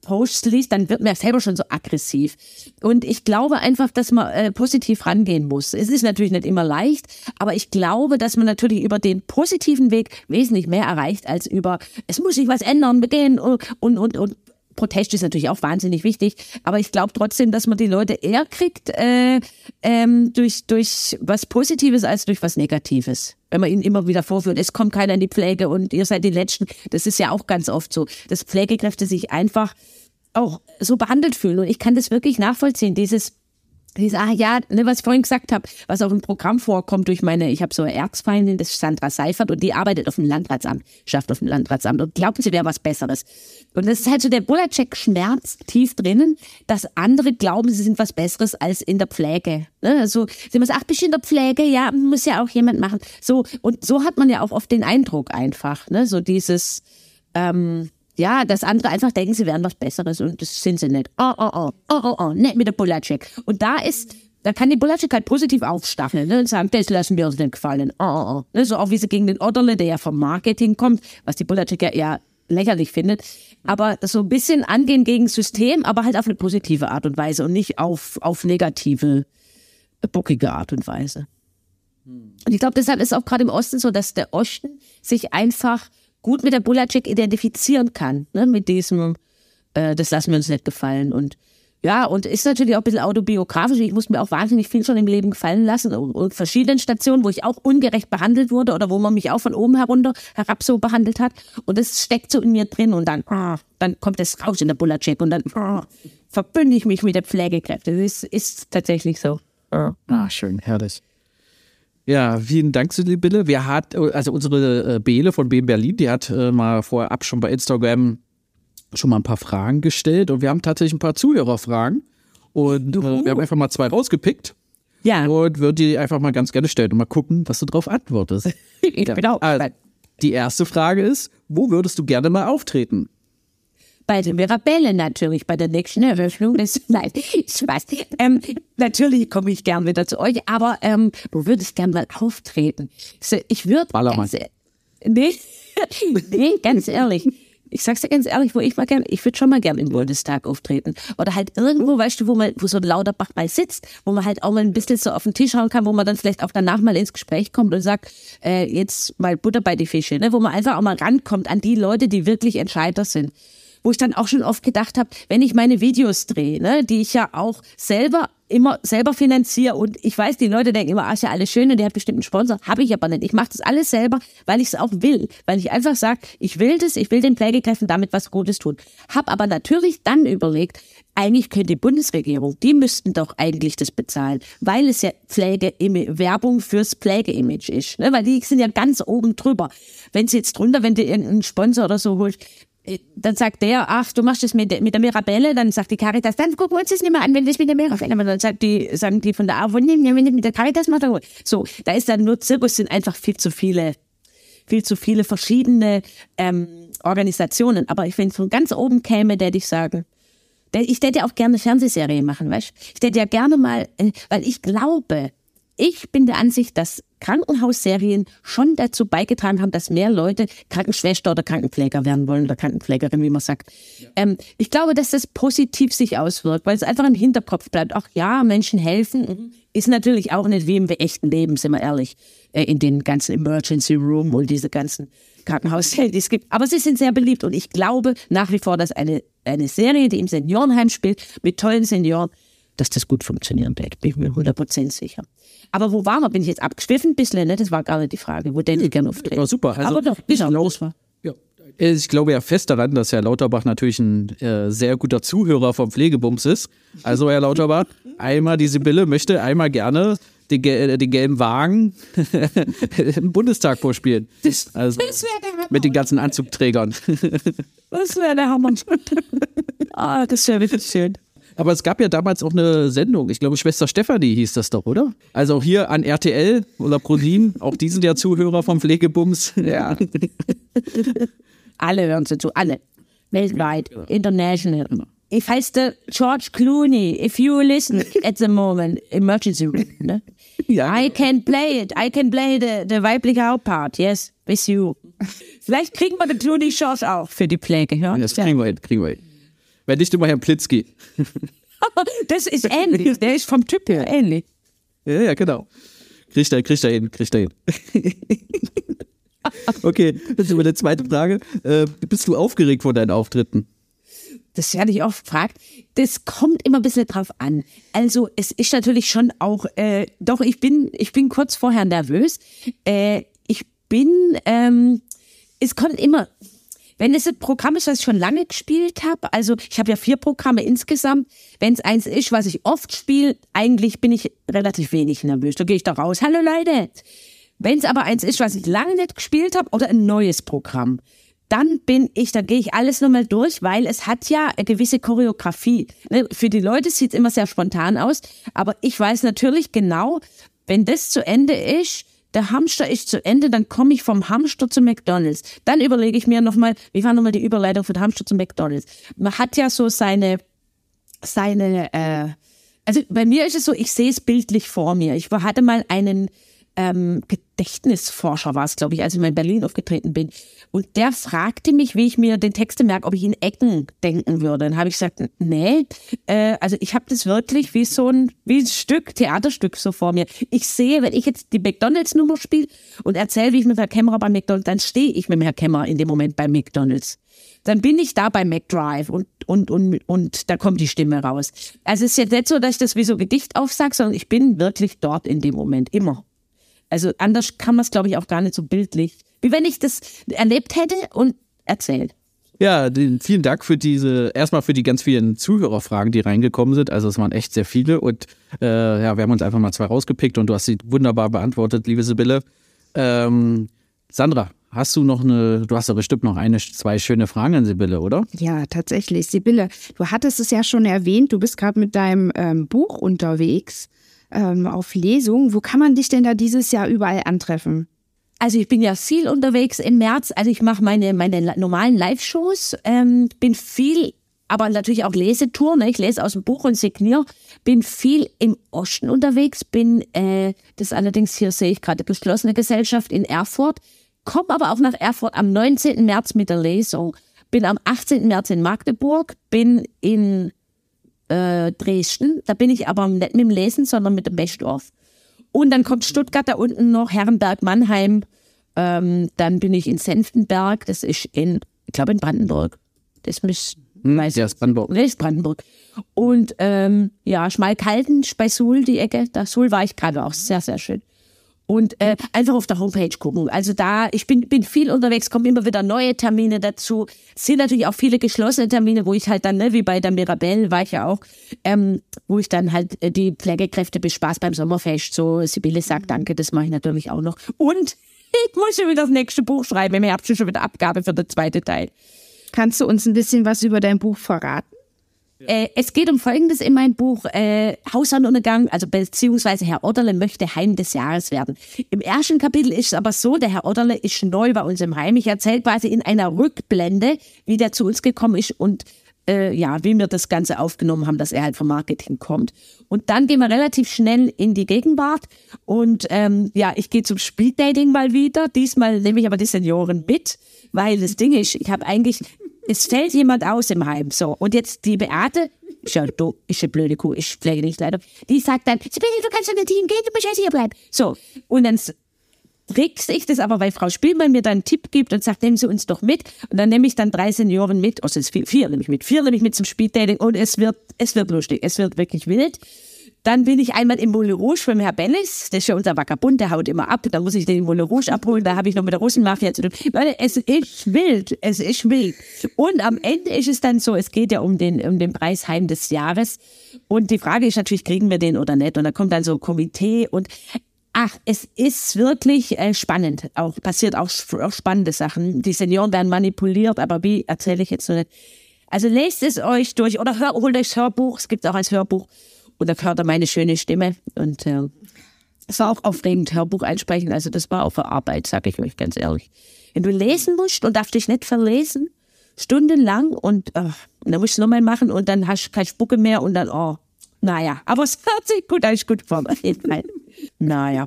Posts liest, dann wird man ja selber schon so aggressiv. Und ich glaube einfach, dass man äh, positiv rangehen muss. Es ist natürlich nicht immer leicht, aber ich glaube, dass man natürlich über den positiven Weg wesentlich mehr erreicht als über, es muss sich was ändern, begehen und, und, und, und Protest ist natürlich auch wahnsinnig wichtig, aber ich glaube trotzdem, dass man die Leute eher kriegt äh, ähm, durch, durch was Positives als durch was Negatives. Wenn man ihnen immer wieder vorführt, es kommt keiner in die Pflege und ihr seid die Letzten. Das ist ja auch ganz oft so, dass Pflegekräfte sich einfach auch so behandelt fühlen. Und ich kann das wirklich nachvollziehen, dieses die sagen, ja, ne, was ich vorhin gesagt habe, was auch im Programm vorkommt durch meine, ich habe so eine Erzfeindin, das ist Sandra Seifert und die arbeitet auf dem Landratsamt, schafft auf dem Landratsamt und glaubt, sie wäre was Besseres. Und das ist halt so der Bullercheck-Schmerz tief drinnen, dass andere glauben, sie sind was Besseres als in der Pflege. Ne? Also sie muss ach, bist du in der Pflege? Ja, muss ja auch jemand machen. So, und so hat man ja auch oft den Eindruck einfach, ne? so dieses, ähm, ja, dass andere einfach denken, sie wären was Besseres und das sind sie nicht. Oh, oh, oh, oh, oh, oh, nicht mit der Bulacek. Und da ist, da kann die Bulacek halt positiv aufstacheln ne, und sagen, das lassen wir uns nicht gefallen. Oh, oh, oh. Ne, so auch wie sie gegen den Odderle, der ja vom Marketing kommt, was die Bulacek ja eher lächerlich findet. Aber so ein bisschen angehen gegen System, aber halt auf eine positive Art und Weise und nicht auf, auf negative, bockige Art und Weise. Und ich glaube, deshalb ist auch gerade im Osten so, dass der Osten sich einfach gut mit der Bulacek identifizieren kann, ne? mit diesem, äh, das lassen wir uns nicht gefallen. Und ja, und ist natürlich auch ein bisschen autobiografisch. Ich muss mir auch wahnsinnig viel schon im Leben gefallen lassen. Und verschiedenen Stationen, wo ich auch ungerecht behandelt wurde oder wo man mich auch von oben herunter herab so behandelt hat. Und das steckt so in mir drin und dann, oh, dann kommt es raus in der Bulacek und dann oh, verbünde ich mich mit der Pflegekräfte. Das ist, ist tatsächlich so. Ah, schön, herrlich. Ja, vielen Dank, Sibylle. Wir hat, also unsere äh, Bele von BM Berlin, die hat äh, mal vorab schon bei Instagram schon mal ein paar Fragen gestellt und wir haben tatsächlich ein paar Zuhörerfragen und äh, wir haben einfach mal zwei rausgepickt. Ja. Und würde die einfach mal ganz gerne stellen und mal gucken, was du drauf antwortest. genau. Also, die erste Frage ist, wo würdest du gerne mal auftreten? Bei der Mirabelle natürlich, bei der nächsten Eröffnung. Das, nein, Spaß. Ähm, natürlich komme ich gern wieder zu euch, aber ähm, wo würde ich gern mal auftreten? So, ich würde. Ganz, nee, nee, ganz ehrlich. Ich sag's dir ganz ehrlich, wo ich mal gern, ich würde schon mal gern im Bundestag auftreten. Oder halt irgendwo, weißt du, wo man, wo so ein Lauterbach mal sitzt, wo man halt auch mal ein bisschen so auf den Tisch hauen kann, wo man dann vielleicht auch danach mal ins Gespräch kommt und sagt, äh, jetzt mal Butter bei die Fische, ne? wo man einfach auch mal rankommt an die Leute, die wirklich Entscheider sind wo ich dann auch schon oft gedacht habe, wenn ich meine Videos drehe, ne, die ich ja auch selber immer selber finanziere und ich weiß, die Leute denken immer, ah, ist ja alles schön und der hat bestimmt einen Sponsor. Habe ich aber nicht. Ich mache das alles selber, weil ich es auch will. Weil ich einfach sage, ich will das, ich will den Pflegekräften damit was Gutes tun. Hab aber natürlich dann überlegt, eigentlich könnte die Bundesregierung, die müssten doch eigentlich das bezahlen, weil es ja Pflege Werbung fürs Pflegeimage ist. Ne? Weil die sind ja ganz oben drüber. Wenn sie jetzt drunter, wenn du irgendeinen Sponsor oder so holst, dann sagt der, ach, du machst das mit, mit der Mirabelle, dann sagt die Caritas, dann gucken wir uns das nicht mehr an, wenn das mit der Mirabelle, aber dann sagt die, sagen die von der AWO, nee, wenn das mit der Caritas macht, dann so, da ist dann nur Zirkus, sind einfach viel zu viele, viel zu viele verschiedene ähm, Organisationen, aber ich wenn von ganz oben käme, der ich sagen, ich hätte ja auch gerne eine Fernsehserie machen, weißt? Ich hätte ja gerne mal, äh, weil ich glaube, ich bin der Ansicht, dass Krankenhausserien schon dazu beigetragen haben, dass mehr Leute Krankenschwester oder Krankenpfleger werden wollen oder Krankenpflegerin, wie man sagt. Ähm, ich glaube, dass das positiv sich auswirkt, weil es einfach im Hinterkopf bleibt. Ach ja, Menschen helfen ist natürlich auch nicht wie im echten Leben, sind wir ehrlich, äh, in den ganzen Emergency Room und diese ganzen Krankenhauszellen, die es gibt. Aber sie sind sehr beliebt und ich glaube nach wie vor, dass eine, eine Serie, die im Seniorenheim spielt, mit tollen Senioren, dass das gut funktionieren wird. Bin ich mir 100% sicher. Aber wo waren wir? Bin ich jetzt abgeschwiffen? Ein bisschen, ne? Das war gar nicht die Frage. Wo denn ich gerne auftreten? War super. Also, Aber doch, genau, das war. Ja. Ich glaube ja fest daran, dass Herr Lauterbach natürlich ein äh, sehr guter Zuhörer vom Pflegebums ist. Also Herr Lauterbach, einmal die Sibylle möchte einmal gerne den, gel- äh, den gelben Wagen im Bundestag vorspielen. Das, Also das mit den ganzen Anzugträgern. Das wäre der Hammer. ah, das wäre wirklich schön. Aber es gab ja damals auch eine Sendung, ich glaube Schwester Stefanie hieß das doch, oder? Also auch hier an RTL oder ProSieben, auch die sind ja Zuhörer vom Pflegebums. Ja. Alle hören sie zu, alle. Weltweit, international. If heißt der George Clooney, if you listen at the moment, emergency room, ne? Ja. I can play it, I can play the, the weibliche Hauptpart, yes, with you. Vielleicht kriegen wir den Clooney Chance auch für die Pflege, ja? Das kriegen wir hin, kriegen wir hin. Wenn nicht immer Herrn Plitzky. Das ist ähnlich, der ist vom Typ her ähnlich. Ja, ja, genau. Kriegt er, kriegt er hin, kriegt er hin. okay, das ist meine zweite Frage. Äh, bist du aufgeregt vor deinen Auftritten? Das werde ich oft gefragt. Das kommt immer ein bisschen drauf an. Also es ist natürlich schon auch, äh, doch ich bin, ich bin kurz vorher nervös. Äh, ich bin, ähm, es kommt immer, wenn es ein Programm ist, was ich schon lange gespielt habe, also ich habe ja vier Programme insgesamt, wenn es eins ist, was ich oft spiele, eigentlich bin ich relativ wenig nervös. Da gehe ich da raus, hallo Leute. Wenn es aber eins ist, was ich lange nicht gespielt habe oder ein neues Programm, dann bin ich, da gehe ich alles nochmal durch, weil es hat ja eine gewisse Choreografie. Ne, Für die Leute sieht es immer sehr spontan aus, aber ich weiß natürlich genau, wenn das zu Ende ist, der Hamster ist zu Ende, dann komme ich vom Hamster zu McDonalds. Dann überlege ich mir nochmal, wie war nochmal die Überleitung von Hamster zu McDonalds? Man hat ja so seine, seine, äh, also bei mir ist es so, ich sehe es bildlich vor mir. Ich hatte mal einen ähm, Gedächtnisforscher, war es, glaube ich, als ich mal in Berlin aufgetreten bin. Und der fragte mich, wie ich mir den Texte merke, ob ich in Ecken denken würde. Dann habe ich gesagt, nee, äh, also ich habe das wirklich wie so ein, wie ein Stück, Theaterstück so vor mir. Ich sehe, wenn ich jetzt die McDonalds-Nummer spiele und erzähle, wie ich mit Herr Kämmerer bei McDonalds, dann stehe ich mit dem Herr Kämmerer in dem Moment bei McDonalds dann bin ich da bei McDrive und, und, und, und da kommt die Stimme raus. Also es ist jetzt nicht so, dass ich das wie so Gedicht aufsage, sondern ich bin wirklich dort in dem Moment, immer. Also anders kann man es, glaube ich, auch gar nicht so bildlich, wie wenn ich das erlebt hätte und erzählt. Ja, den, vielen Dank für diese, erstmal für die ganz vielen Zuhörerfragen, die reingekommen sind. Also es waren echt sehr viele und äh, ja, wir haben uns einfach mal zwei rausgepickt und du hast sie wunderbar beantwortet, liebe Sibylle. Ähm, Sandra, hast du noch eine, du hast ja bestimmt noch eine, zwei schöne Fragen an Sibylle, oder? Ja, tatsächlich. Sibylle, du hattest es ja schon erwähnt, du bist gerade mit deinem ähm, Buch unterwegs ähm, auf Lesung. Wo kann man dich denn da dieses Jahr überall antreffen? Also ich bin ja viel unterwegs im März. Also ich mache meine, meine normalen Live-Shows, ähm, bin viel, aber natürlich auch Lesetour. Ne? Ich lese aus dem Buch und signiere. Bin viel im Osten unterwegs. Bin, äh, das allerdings hier sehe ich gerade, geschlossene Gesellschaft in Erfurt. Komme aber auch nach Erfurt am 19. März mit der Lesung. Bin am 18. März in Magdeburg. Bin in äh, Dresden. Da bin ich aber nicht mit dem Lesen, sondern mit dem Bechdorf. Und dann kommt Stuttgart da unten noch, Herrenberg, Mannheim. Ähm, dann bin ich in Senftenberg, das ist in, ich glaube in Brandenburg. Das muss, weiß Ja, ist Brandenburg. Nee, ist Brandenburg. Und ähm, ja, Schmalkalden bei Suhl, die Ecke. Da Suhl war ich gerade auch sehr, sehr schön. Und äh, einfach auf der Homepage gucken. Also da, ich bin, bin viel unterwegs, kommen immer wieder neue Termine dazu. Es sind natürlich auch viele geschlossene Termine, wo ich halt dann, ne, wie bei der Mirabelle war ich ja auch, ähm, wo ich dann halt äh, die Pflegekräfte bespaß beim Sommerfest. So, Sibylle sagt Danke, das mache ich natürlich auch noch. Und ich muss schon wieder das nächste Buch schreiben. Im Herbst schon wieder Abgabe für den zweiten Teil. Kannst du uns ein bisschen was über dein Buch verraten? Äh, es geht um Folgendes in meinem Buch. Äh, Hausherrnuntergang, also beziehungsweise Herr Otterle möchte Heim des Jahres werden. Im ersten Kapitel ist es aber so, der Herr Otterle ist neu bei uns im Heim. Ich erzähle quasi in einer Rückblende, wie der zu uns gekommen ist und äh, ja, wie wir das Ganze aufgenommen haben, dass er halt vom Marketing kommt. Und dann gehen wir relativ schnell in die Gegenwart. Und ähm, ja, ich gehe zum Speeddating mal wieder. Diesmal nehme ich aber die Senioren mit, weil das Ding ist, ich habe eigentlich, es fällt jemand aus im Heim. So, und jetzt die Beate, ist ja du, ist eine blöde Kuh, ich pflege nicht leider. Die sagt dann, Sibylle, du kannst in ein Team gehen, du musst jetzt hier bleiben. So, und dann kriegst ich das aber, weil Frau Spielmann mir dann einen Tipp gibt und sagt, nehmen Sie uns doch mit. Und dann nehme ich dann drei Senioren mit, also vier, vier nehme ich mit, vier nehme ich mit zum Speeddating und es wird, es wird lustig, es wird wirklich wild. Dann bin ich einmal im Moulin Rouge beim Herr Bennis, das ist ja unser Vagabund, der haut immer ab, da muss ich den Moulin Rouge abholen, da habe ich noch mit der Russenmafia zu tun. Leute, es ist wild, es ist wild. Und am Ende ist es dann so, es geht ja um den, um den Preisheim des Jahres. Und die Frage ist natürlich, kriegen wir den oder nicht? Und da kommt dann so ein Komitee und Ach, es ist wirklich äh, spannend. Auch passiert auch, auch spannende Sachen. Die Senioren werden manipuliert, aber wie erzähle ich jetzt so nicht. Also lest es euch durch oder hör, holt euch das Hörbuch. Es gibt auch als Hörbuch. Und da hört ihr meine schöne Stimme. Und äh, es war auch aufregend, Hörbuch einsprechen. Also das war auch für Arbeit, sage ich euch ganz ehrlich. Wenn du lesen musst und darfst dich nicht verlesen, stundenlang und, äh, und dann musst du nochmal machen und dann hast du keine Spucke mehr und dann, oh, naja. Aber es hört sich gut, gut vor, auf jeden Fall. Naja.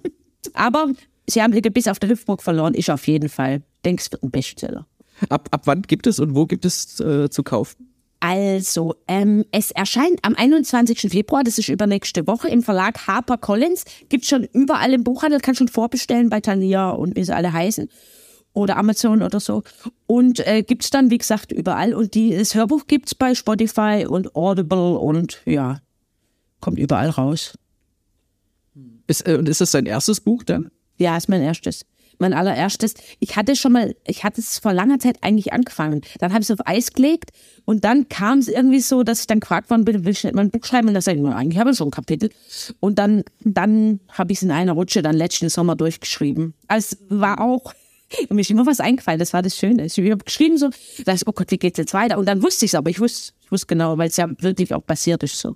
Aber sie haben ihr Gebiss auf der Hüpfburg verloren, ich auf jeden Fall. Denke, es wird ein Bestseller. Ab, ab wann gibt es und wo gibt es äh, zu kaufen? Also, ähm, es erscheint am 21. Februar, das ist übernächste Woche, im Verlag Harper Collins. Gibt schon überall im Buchhandel, kann schon vorbestellen bei Thalia und wie sie alle heißen. Oder Amazon oder so. Und äh, gibt es dann, wie gesagt, überall. Und die, das Hörbuch gibt es bei Spotify und Audible und ja, kommt überall raus. Ist, äh, und ist das dein erstes Buch dann? Ja, ist mein erstes. Mein allererstes. Ich hatte schon mal, ich hatte es vor langer Zeit eigentlich angefangen. Dann habe ich es auf Eis gelegt und dann kam es irgendwie so, dass ich dann gefragt worden bin, will ich nicht mal ein Buch schreiben? Und dann sage ich, eigentlich habe ich so ein Kapitel. Und dann, dann habe ich es in einer Rutsche dann letzten Sommer durchgeschrieben. Also war auch, mir ist immer was eingefallen, das war das Schöne. Ich habe geschrieben so, da ist, oh Gott, wie geht's jetzt weiter? Und dann wusste ich es, aber ich wusste, ich wusste genau, weil es ja wirklich auch passiert ist so.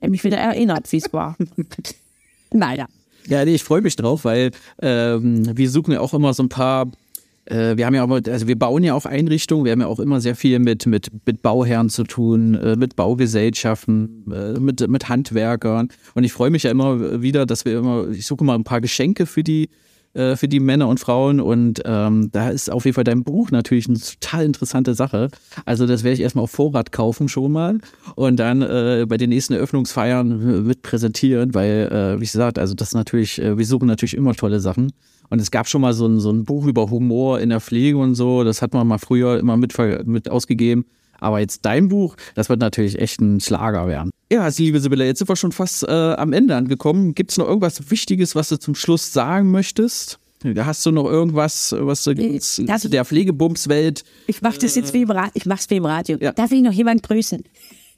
Ich mich wieder erinnert, wie es war. naja. Ja, nee, ich freue mich drauf, weil ähm, wir suchen ja auch immer so ein paar äh, wir haben ja auch, also wir bauen ja auch Einrichtungen, wir haben ja auch immer sehr viel mit, mit, mit Bauherren zu tun, äh, mit Baugesellschaften, äh, mit, mit Handwerkern. Und ich freue mich ja immer wieder, dass wir immer, ich suche mal ein paar Geschenke für die, äh, für die Männer und Frauen. Und ähm, da ist auf jeden Fall dein Buch natürlich eine total interessante Sache. Also das werde ich erstmal auf Vorrat kaufen schon mal und dann äh, bei den nächsten Eröffnungsfeiern mit präsentieren, weil, äh, wie gesagt, also das natürlich, äh, wir suchen natürlich immer tolle Sachen. Und es gab schon mal so ein, so ein Buch über Humor in der Pflege und so. Das hat man mal früher immer mit, mit ausgegeben. Aber jetzt dein Buch, das wird natürlich echt ein Schlager werden. Ja, also liebe Sibylle, jetzt sind wir schon fast äh, am Ende angekommen. Gibt es noch irgendwas Wichtiges, was du zum Schluss sagen möchtest? Hast du noch irgendwas, was du das, der Pflegebumswelt? Ich mache das jetzt wie im, Ra ich mach's wie im Radio. Ja. Darf ich noch jemand grüßen?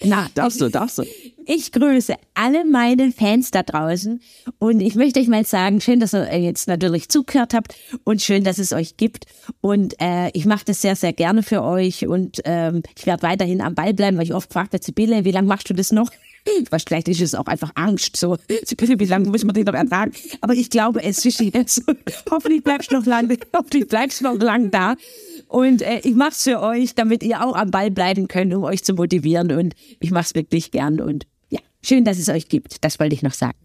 Na, darfst du, darfst du. Ich grüße alle meine Fans da draußen und ich möchte euch mal sagen, schön, dass ihr jetzt natürlich zugehört habt und schön, dass es euch gibt. Und äh, ich mache das sehr, sehr gerne für euch und ähm, ich werde weiterhin am Ball bleiben, weil ich oft frage, Sibylle, wie lange machst du das noch? Vielleicht ist es auch einfach Angst, so, Sibylle, wie lange muss man den noch ertragen? Aber ich glaube, es ist jetzt, hoffentlich bleibst du noch lange, hoffentlich bleibst du noch lange da. Und äh, ich mache es für euch, damit ihr auch am Ball bleiben könnt, um euch zu motivieren. Und ich mache es wirklich gern. Und ja, schön, dass es euch gibt. Das wollte ich noch sagen.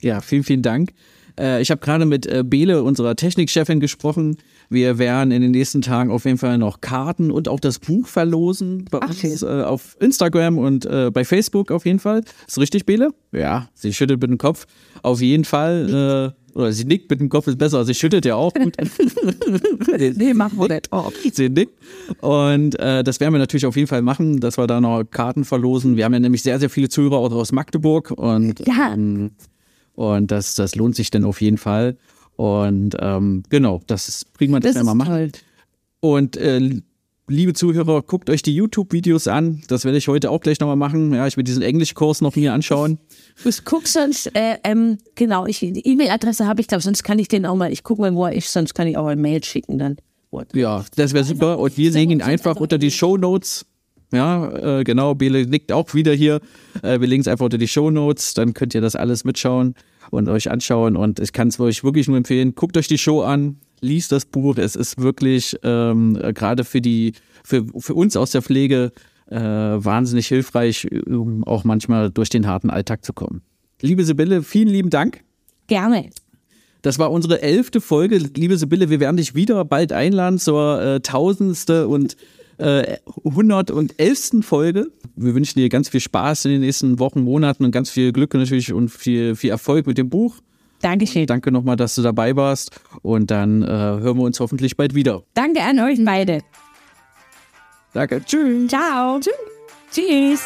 Ja, vielen, vielen Dank. Äh, ich habe gerade mit äh, Bele, unserer Technikchefin, gesprochen. Wir werden in den nächsten Tagen auf jeden Fall noch Karten und auch das Buch verlosen bei Ach, uns äh, auf Instagram und äh, bei Facebook auf jeden Fall. Ist richtig, Bele? Ja, sie schüttelt mit dem Kopf. Auf jeden Fall. Oder sie nickt mit dem Kopf ist besser. Sie schüttelt ja auch gut. nee, machen wir nicht. Oh. Sie nickt. Und äh, das werden wir natürlich auf jeden Fall machen, dass wir da noch Karten verlosen. Wir haben ja nämlich sehr, sehr viele Zuhörer auch aus Magdeburg. Und, ja. Ähm, und das, das lohnt sich dann auf jeden Fall. Und ähm, genau, das ist, wir das, das mal machen. Toll. Und äh, liebe Zuhörer, guckt euch die YouTube-Videos an. Das werde ich heute auch gleich nochmal machen. Ja, ich will diesen Englischkurs noch mir anschauen. Ich guck sonst, äh, ähm, genau, ich, die E-Mail-Adresse habe ich da, sonst kann ich den auch mal, ich gucke mal, wo er ist, sonst kann ich auch ein Mail schicken dann. What? Ja, das wäre super. Und wir legen ihn einfach unter die Show Notes. Ja, äh, genau, Bele liegt auch wieder hier. Äh, wir legen es einfach unter die Show Notes, dann könnt ihr das alles mitschauen und euch anschauen. Und ich kann es euch wirklich nur empfehlen, guckt euch die Show an, liest das Buch. Es ist wirklich ähm, gerade für die, für, für uns aus der Pflege äh, wahnsinnig hilfreich, um auch manchmal durch den harten Alltag zu kommen. Liebe Sibylle, vielen lieben Dank. Gerne. Das war unsere elfte Folge. Liebe Sibylle, wir werden dich wieder bald einladen zur äh, tausendste und äh, 111. Folge. Wir wünschen dir ganz viel Spaß in den nächsten Wochen, Monaten und ganz viel Glück natürlich und viel, viel Erfolg mit dem Buch. Dankeschön. Danke nochmal, dass du dabei warst und dann äh, hören wir uns hoffentlich bald wieder. Danke an euch beide. Danke. Tschüss. Ciao. Tschüss. Tschüss.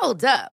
Hold up.